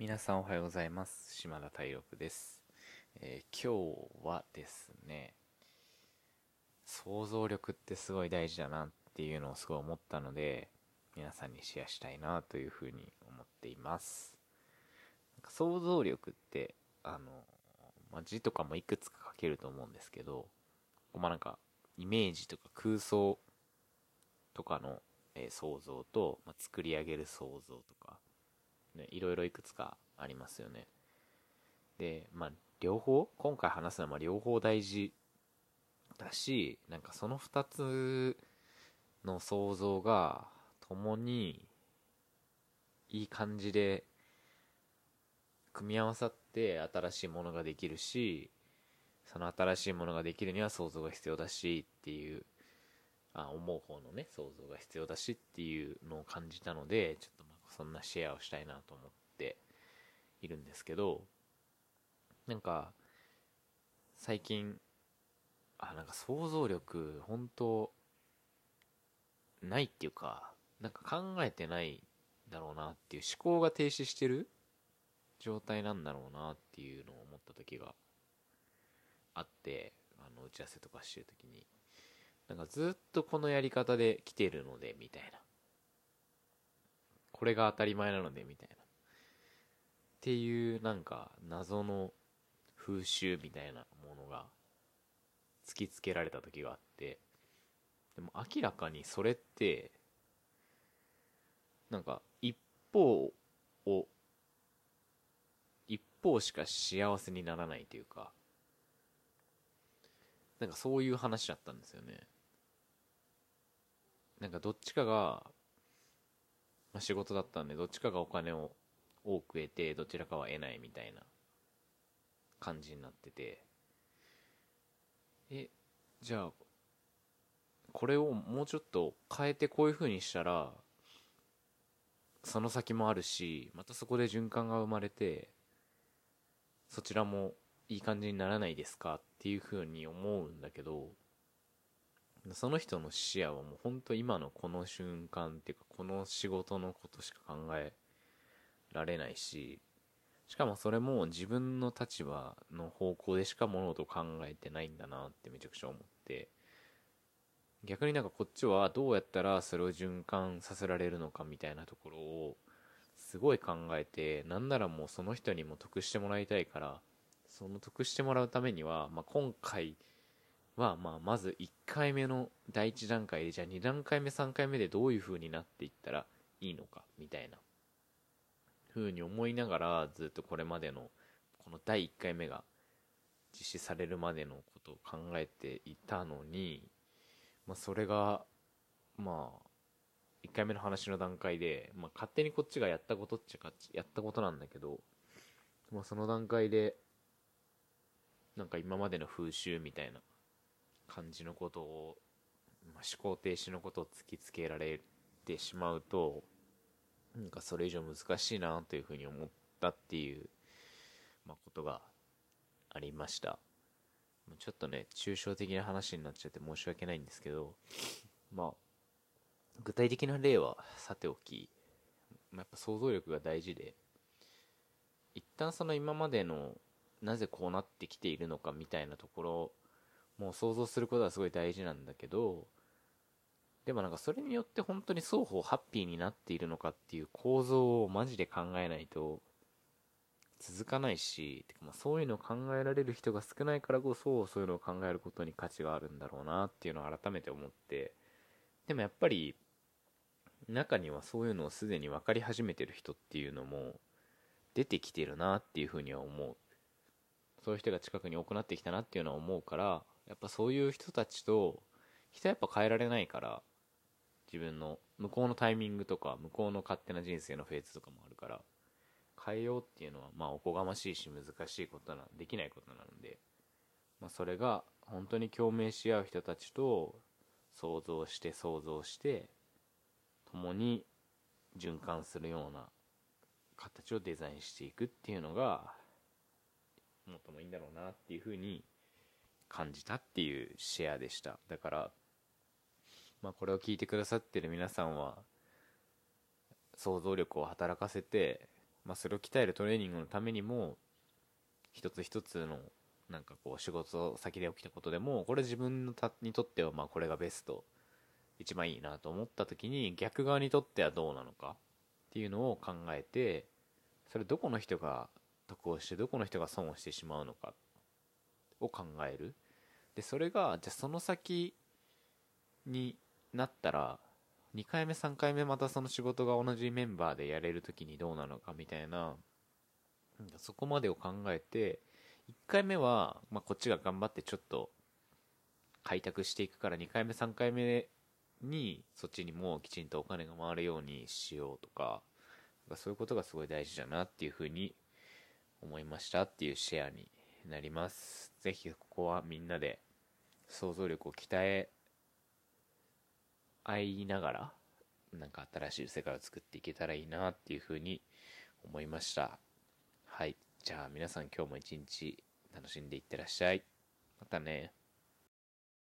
皆さんおはようございます。島田大六です、えー今日はですね想像力ってすごい大事だなっていうのをすごい思ったので皆さんにシェアしたいなというふうに思っています。想像力ってあの、まあ、字とかもいくつか書けると思うんですけどまあなんかイメージとか空想とかの、えー想像と、まあ、作り上げる想像とかね、いろいろいくつかありますよね。で、まあ、両方、今回話すのは両方大事だし、なんかその二つの想像が共にいい感じで組み合わさって新しいものができるし、その新しいものができるには想像が必要だしっていう、あ思う方のね、想像が必要だしっていうのを感じたので、ちょっとそんなシェアをしたいなと思っているんですけど、なんか、最近、あ、なんか想像力、本当ないっていうか、なんか考えてないだろうなっていう思考が停止してる状態なんだろうなっていうのを思った時があって、あの、打ち合わせとかしてる時に、なんかずっとこのやり方で来てるので、みたいな。これが当たり前なので、みたいな。っていう、なんか、謎の風習みたいなものが突きつけられた時があって、でも明らかにそれって、なんか、一方を、一方しか幸せにならないというか、なんかそういう話だったんですよね。なんかどっちかが、まあ、仕事だったんで、どっちかがお金を多く得て、どちらかは得ないみたいな感じになってて、え、じゃあ、これをもうちょっと変えてこういう風にしたら、その先もあるし、またそこで循環が生まれて、そちらもいい感じにならないですかっていう風に思うんだけど、その人の視野はもう本当今のこの瞬間っていうかこの仕事のことしか考えられないししかもそれも自分の立場の方向でしか物事を考えてないんだなってめちゃくちゃ思って逆になんかこっちはどうやったらそれを循環させられるのかみたいなところをすごい考えてなんならもうその人にも得してもらいたいからその得してもらうためには、まあ、今回は、まあ、まず1回目の第1段階で、じゃあ2段階目、3回目でどういう風になっていったらいいのか、みたいな、風に思いながら、ずっとこれまでの、この第1回目が実施されるまでのことを考えていたのに、まあ、それが、まあ、1回目の話の段階で、まあ、勝手にこっちがやったことっちゃ、やったことなんだけど、まあ、その段階で、なんか今までの風習みたいな感じのことを、まあ、思考停止のことを突きつけられてしまうとなんかそれ以上難しいなというふうに思ったっていう、まあ、ことがありました。ちょっとね抽象的な話になっちゃって申し訳ないんですけどまあ具体的な例はさておき、まあ、やっぱ想像力が大事で一旦その今までのなぜこうなってきているのかみたいなところもう想像することはすごい大事なんだけどでもなんかそれによって本当に双方ハッピーになっているのかっていう構造をマジで考えないと続かないしてかまあそういうのを考えられる人が少ないからこそそういうのを考えることに価値があるんだろうなっていうのを改めて思ってでもやっぱり中にはそういうのをすでに分かり始めてる人っていうのも出てきてるなっていうふうには思う。そういう人が近くに多くなってきたなっていうのは思うからやっぱそういう人たちと人はやっぱ変えられないから自分の向こうのタイミングとか向こうの勝手な人生のフェーズとかもあるから変えようっていうのはまあおこがましいし難しいことなできないことなので、まあ、それが本当に共鳴し合う人たちと想像して想像して共に循環するような形をデザインしていくっていうのがもっともいいんだろうなっていうふうに感じたっていうシェアでした。だからまあこれを聞いてくださってる皆さんは想像力を働かせてまあ、それを鍛えるトレーニングのためにも一つ一つのなんかこう仕事先で起きたことでもこれ自分のたにとってはまあこれがベスト一番いいなと思った時に逆側にとってはどうなのかっていうのを考えてそれどこの人が得をしてどこの人が損をしてしまうのかを考える。でそれがじゃその先になったら2回目3回目またその仕事が同じメンバーでやれる時にどうなのかみたいなそこまでを考えて1回目は、まあ、こっちが頑張ってちょっと開拓していくから2回目3回目にそっちにもきちんとお金が回るようにしようとかそういうことがすごい大事だなっていうふうに思いましたっていうシェアになります。ぜひここはみんなで想像力を鍛え合いながらなんか新しい世界を作っていけたらいいなっていうふうに思いました。はい。じゃあ皆さん今日も一日楽しんでいってらっしゃい。またね。